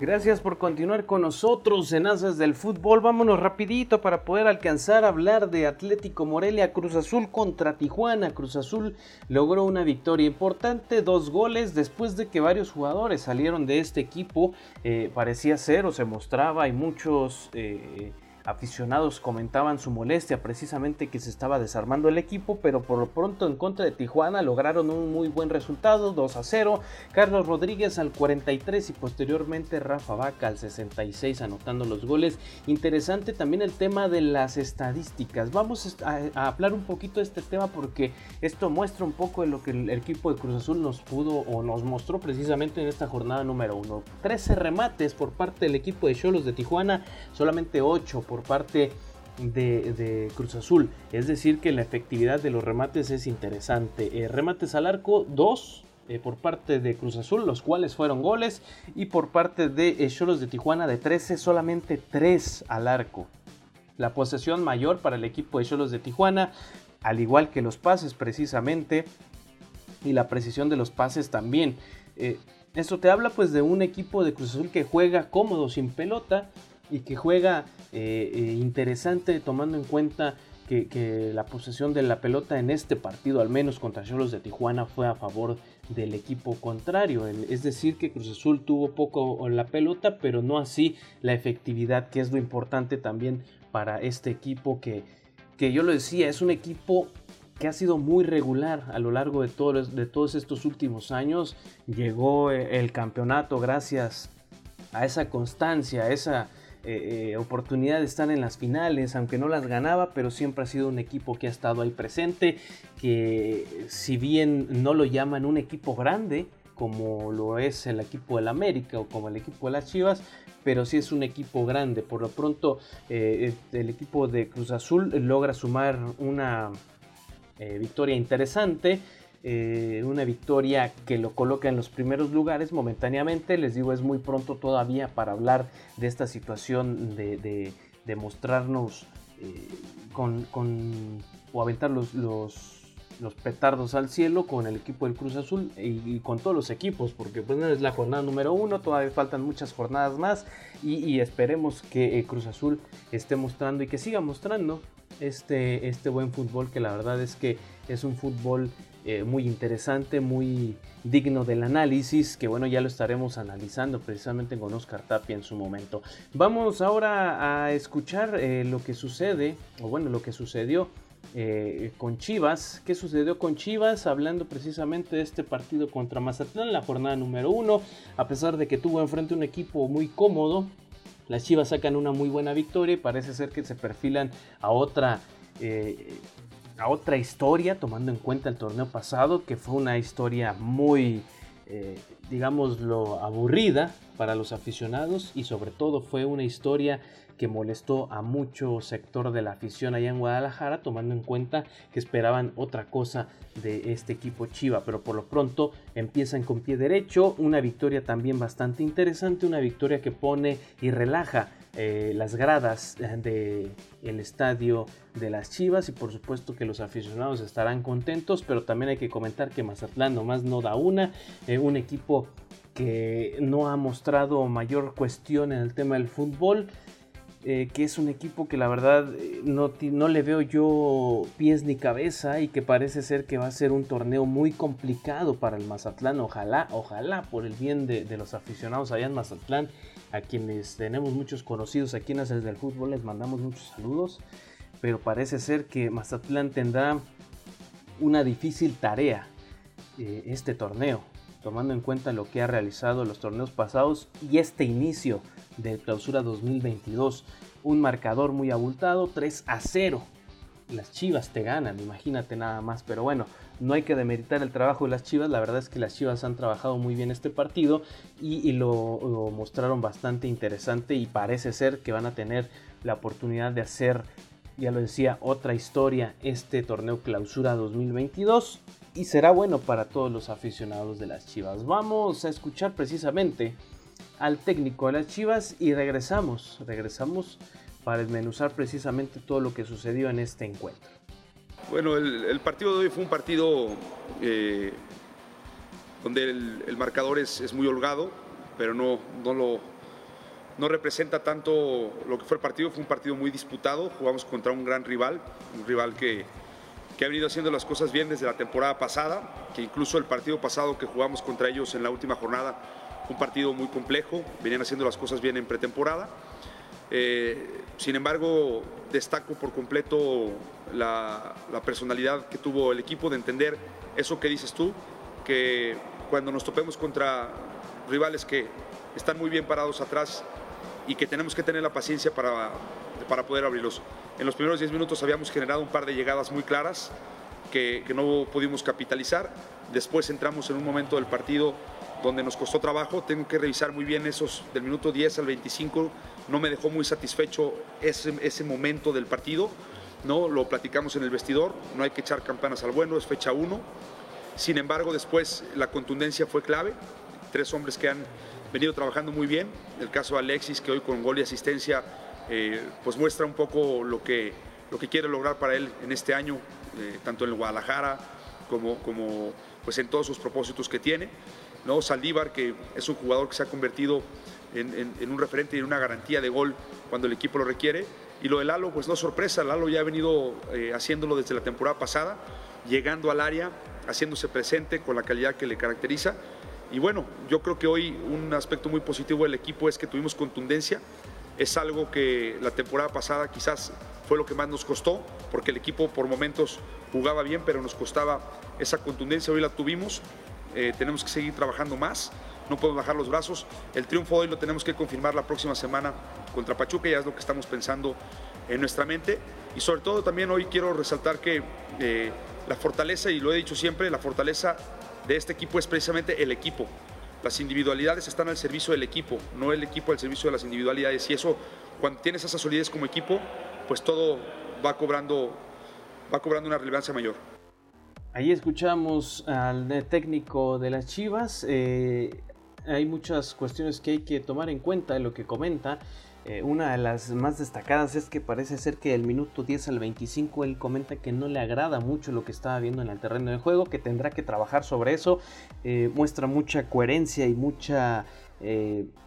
Gracias por continuar con nosotros en del Fútbol. Vámonos rapidito para poder alcanzar a hablar de Atlético Morelia Cruz Azul contra Tijuana. Cruz Azul logró una victoria importante, dos goles después de que varios jugadores salieron de este equipo. Eh, parecía ser o se mostraba y muchos... Eh, aficionados comentaban su molestia precisamente que se estaba desarmando el equipo, pero por lo pronto en contra de Tijuana lograron un muy buen resultado, 2 a 0. Carlos Rodríguez al 43 y posteriormente Rafa Vaca al 66 anotando los goles. Interesante también el tema de las estadísticas. Vamos a, hablar un poquito de este tema porque esto muestra un poco de lo que el equipo de Cruz Azul nos pudo o nos mostró precisamente en esta jornada número 1. 13 remates por parte del equipo de Cholos de Tijuana, solamente 8 por parte de, Cruz Azul. Es decir, que la efectividad de los remates es interesante. Eh, remates al arco, 2 eh, por parte de Cruz Azul, los cuales fueron goles. Y por parte de Cholos de Tijuana, de 13, solamente 3 al arco. La posesión mayor para el equipo de Cholos de Tijuana, al igual que los pases precisamente. Y la precisión de los pases también. Eh, esto te habla pues de un equipo de Cruz Azul que juega cómodo sin pelota y que juega eh, eh, interesante tomando en cuenta que, la posesión de la pelota en este partido, al menos contra Cholos de Tijuana, fue a favor del equipo contrario. Es decir, que Cruz Azul tuvo poco la pelota, pero no así la efectividad, que es lo importante también para este equipo que, que yo lo decía, es un equipo que ha sido muy regular a lo largo de todos, de todos estos últimos años. Llegó eh, el campeonato gracias a esa constancia, a esa eh, eh, oportunidad de estar en las finales, aunque no las ganaba, pero siempre ha sido un equipo que ha estado ahí presente, que si bien no lo llaman un equipo grande, como lo es el equipo del América o como el equipo de las Chivas, pero sí es un equipo grande. Por lo pronto, eh, el equipo de Cruz Azul logra sumar una victoria interesante. Eh, una victoria que lo coloca en los primeros lugares momentáneamente. Les digo, es muy pronto todavía para hablar de esta situación de, mostrarnos eh, con, o aventar los, los, petardos al cielo con el equipo del Cruz Azul y, con todos los equipos, porque pues es la jornada número uno, todavía faltan muchas jornadas más y, esperemos que Cruz Azul esté mostrando y que siga mostrando este, este buen fútbol que la verdad es que es un fútbol eh, muy interesante, muy digno del análisis, que bueno, ya lo estaremos analizando precisamente con Oscar Tapia en su momento. Vamos ahora a escuchar eh, lo que sucede, o bueno, lo que sucedió eh, con Chivas. ¿Qué sucedió con Chivas? Hablando precisamente de este partido contra Mazatlán, la jornada número uno, a pesar de que tuvo enfrente un equipo muy cómodo. Las Chivas sacan una muy buena victoria y parece ser que se perfilan a otra a otra historia, tomando en cuenta el torneo pasado, que fue una historia muy, eh, digámoslo, aburrida para los aficionados y sobre todo fue una historia que molestó a mucho sector de la afición allá en Guadalajara, tomando en cuenta que esperaban otra cosa de este equipo Chiva, pero por lo pronto empiezan con pie derecho, una victoria también bastante interesante, una victoria que pone y relaja eh, las gradas del el estadio de las Chivas y por supuesto que los aficionados estarán contentos, pero también hay que comentar que Mazatlán nomás no da una, eh, un equipo que no ha mostrado mayor cuestión en el tema del fútbol. Eh, que es un equipo que la verdad eh, no, no, le veo yo pies ni cabeza y que parece ser que va a ser un torneo muy complicado para el Mazatlán. Ojalá, ojalá por el bien de, los aficionados allá en Mazatlán, a quienes tenemos muchos conocidos aquí en Haces del Fútbol, les mandamos muchos saludos. Pero parece ser que Mazatlán tendrá una difícil tarea eh, este torneo tomando en cuenta lo que ha realizado los torneos pasados y este inicio de clausura 2022. Un marcador muy abultado, 3 a 0. Las Chivas te ganan, imagínate nada más, pero bueno, no hay que demeritar el trabajo de las Chivas, la verdad es que las Chivas han trabajado muy bien este partido y, lo, lo mostraron bastante interesante y parece ser que van a tener la oportunidad de hacer, ya lo decía, otra historia este torneo clausura 2022 y será bueno para todos los aficionados de las Chivas. Vamos a escuchar precisamente al técnico de las Chivas y regresamos, regresamos para desmenuzar precisamente todo lo que sucedió en este encuentro. Bueno, el, partido de hoy fue un partido eh, donde el, marcador es, muy holgado, pero no, no, lo, no representa tanto lo que fue el partido, fue un partido muy disputado, jugamos contra un gran rival, un rival que, que ha venido haciendo las cosas bien desde la temporada pasada, que incluso el partido pasado que jugamos contra ellos en la última jornada, un partido muy complejo, venían haciendo las cosas bien en pretemporada. Eh, sin embargo, destaco por completo la, personalidad que tuvo el equipo de entender eso que dices tú, que cuando nos topemos contra rivales que están muy bien parados atrás y que tenemos que tener la paciencia para, para poder abrirlos. En los primeros 10 minutos habíamos generado un par de llegadas muy claras que no pudimos capitalizar. Después entramos en un momento del partido donde nos costó trabajo. Tengo que revisar muy bien esos del minuto 10 al 25. No me dejó muy satisfecho ese, ese momento del partido. ¿no? Lo platicamos en el vestidor. No hay que echar campanas al bueno, es fecha 1. Sin embargo, después la contundencia fue clave. Tres hombres que han venido trabajando muy bien. El caso de Alexis, que hoy con gol y asistencia, eh, pues muestra un poco lo que, lo que quiere lograr para él en este año, eh, tanto en Guadalajara como, como pues en todos sus propósitos que tiene. ¿No? Saldívar, que es un jugador que se ha convertido en, un referente y en una garantía de gol cuando el equipo lo requiere. Y lo de Lalo, pues no sorpresa, Lalo ya ha venido eh, haciéndolo desde la temporada pasada, llegando al área, haciéndose presente con la calidad que le caracteriza. Y bueno, yo creo que hoy un aspecto muy positivo del equipo es que tuvimos contundencia. Es algo que la temporada pasada quizás fue lo que más nos costó, porque el equipo por momentos jugaba bien, pero nos costaba esa contundencia. Hoy la tuvimos eh, tenemos que seguir trabajando más, no podemos bajar los brazos. El triunfo hoy lo tenemos que confirmar la próxima semana contra Pachuca, ya es lo que estamos pensando en nuestra mente. Y sobre todo también hoy quiero resaltar que eh, la fortaleza, y lo he dicho siempre, la fortaleza de este equipo es precisamente el equipo. Las individualidades están al servicio del equipo, no el equipo al servicio de las individualidades. Y eso, cuando tienes esa solidez como equipo, pues todo va cobrando, va cobrando una relevancia mayor. Ahí escuchamos al técnico de las Chivas. Eh, hay muchas cuestiones que hay que tomar en cuenta de lo que comenta. Eh, una de las más destacadas es que parece ser que el minuto 10 al 25 él comenta que no le agrada mucho lo que estaba viendo en el terreno de juego, que tendrá que trabajar sobre eso. Eh, muestra mucha coherencia y mucha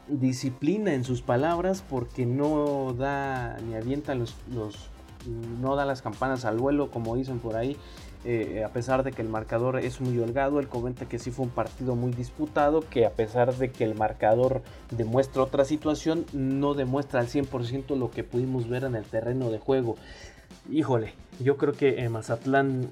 disciplina en sus palabras porque no da ni avienta los no da las campanas al vuelo como dicen por ahí eh, a pesar de que el marcador es muy holgado, él comenta que sí fue un partido muy disputado, que a pesar de que el marcador demuestra otra situación, no demuestra al 100% lo que pudimos ver en el terreno de juego. Híjole, yo creo que Mazatlán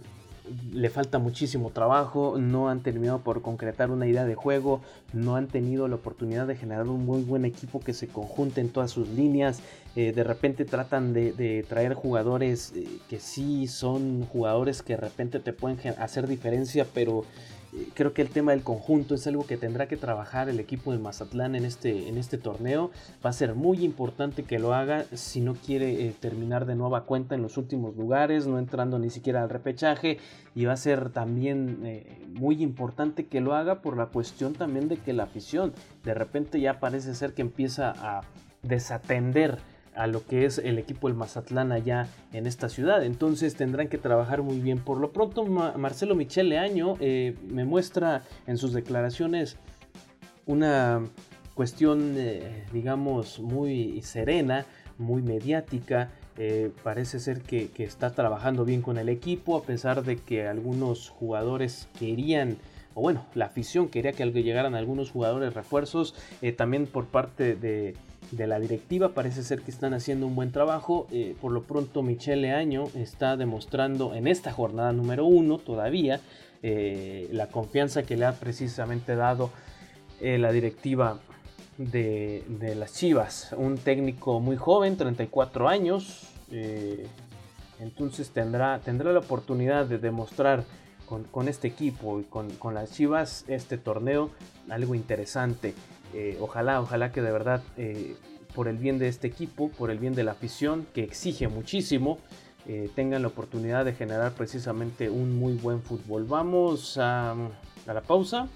le falta muchísimo trabajo, no han terminado por concretar una idea de juego, no han tenido la oportunidad de generar un muy buen equipo que se conjunte en todas sus líneas, eh, de repente tratan de, traer jugadores eh, que sí son jugadores que de repente te pueden hacer diferencia, pero creo que el tema del conjunto es algo que tendrá que trabajar el equipo de Mazatlán en este, en este torneo. Va a ser muy importante que lo haga si no quiere eh, terminar de nueva cuenta en los últimos lugares, no entrando ni siquiera al repechaje. Y va a ser también eh, muy importante que lo haga por la cuestión también de que la afición de repente ya parece ser que empieza a desatender a lo que es el equipo del Mazatlán allá en esta ciudad. Entonces tendrán que trabajar muy bien. Por lo pronto, Marcelo Michele Año eh, me muestra en sus declaraciones una cuestión, eh, digamos, muy serena, muy mediática. Eh, parece ser que, está trabajando bien con el equipo, a pesar de que algunos jugadores querían o bueno, la afición quería que llegaran algunos jugadores refuerzos, también por parte de, de la directiva. Parece ser que están haciendo un buen trabajo. Eh, por lo pronto, Michele Año está demostrando en esta jornada número uno todavía eh, la confianza que le ha precisamente dado eh, la directiva de, las Chivas. Un técnico muy joven, 34 años. entonces tendrá, tendrá la oportunidad de demostrar con, este equipo y con, con, las Chivas este torneo algo interesante. Eh, ojalá, ojalá que de verdad, eh, por el bien de este equipo, por el bien de la afición, que exige muchísimo, eh, tengan la oportunidad de generar precisamente un muy buen fútbol. Vamos a, la pausa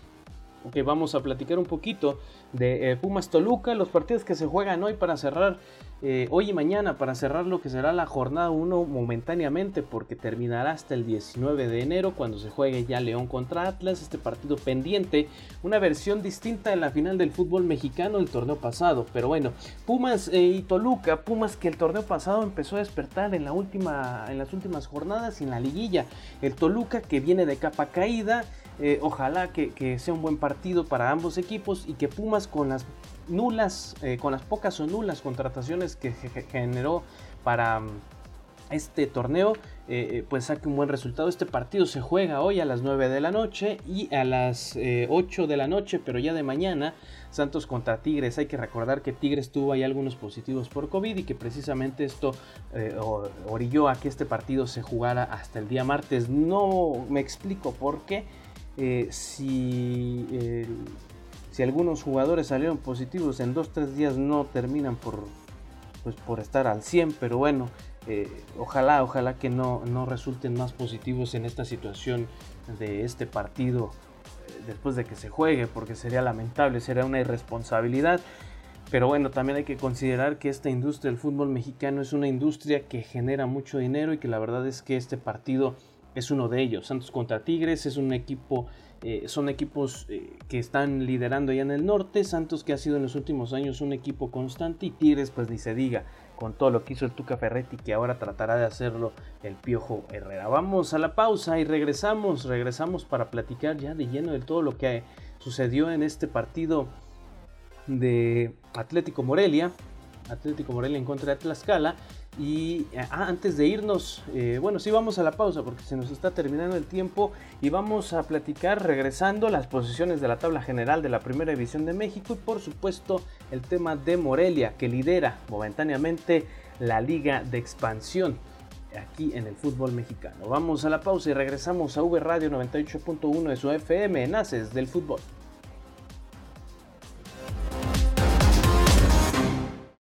que vamos a platicar un poquito de eh, Pumas Toluca, los partidos que se juegan hoy para cerrar, eh, hoy y mañana, para cerrar lo que será la jornada 1 momentáneamente, porque terminará hasta el 19 de enero cuando se juegue ya León contra Atlas, este partido pendiente, una versión distinta de la final del fútbol mexicano el torneo pasado, pero bueno, Pumas eh, y Toluca, Pumas que el torneo pasado empezó a despertar en, la última, en las últimas jornadas y en la liguilla, el Toluca que viene de capa caída, eh, ojalá que, sea un buen partido para ambos equipos y que Pumas con las nulas, eh, con las pocas o nulas contrataciones que generó para mm, este torneo, eh, pues saque un buen resultado. Este partido se juega hoy a las 9 de la noche y a las 8 de la noche, pero ya de mañana, Santos contra Tigres. Hay que recordar que Tigres tuvo ahí algunos positivos por COVID y que precisamente esto orilló a que este partido se jugara hasta el día martes. No me explico por qué eh, si, si algunos jugadores salieron positivos en 2-3 días no terminan por, pues, por estar al 100, pero bueno, eh, ojalá, ojalá que no, no resulten más positivos en esta situación de este partido eh, después de que se juegue, porque sería lamentable, sería una irresponsabilidad. Pero bueno, también hay que considerar que esta industria del fútbol mexicano es una industria que genera mucho dinero y que la verdad es que este partido es uno de ellos. Santos contra Tigres es un equipo, eh, son equipos eh, que están liderando ya en el norte. Santos que ha sido en los últimos años un equipo constante y Tigres pues ni se diga con todo lo que hizo el Tuca Ferretti que ahora tratará de hacerlo el Piojo Herrera. Vamos a la pausa y regresamos, regresamos para platicar ya de lleno de todo lo que sucedió en este partido de Atlético Morelia. Atlético Morelia en contra de Tlaxcala y ah, antes de irnos, eh, bueno, sí vamos a la pausa porque se nos está terminando el tiempo y vamos a platicar regresando las posiciones de la tabla general de la Primera División de México y por supuesto el tema de Morelia que lidera momentáneamente la Liga de Expansión aquí en el fútbol mexicano. Vamos a la pausa y regresamos a V Radio 98.1 de su FM en Haces del Fútbol.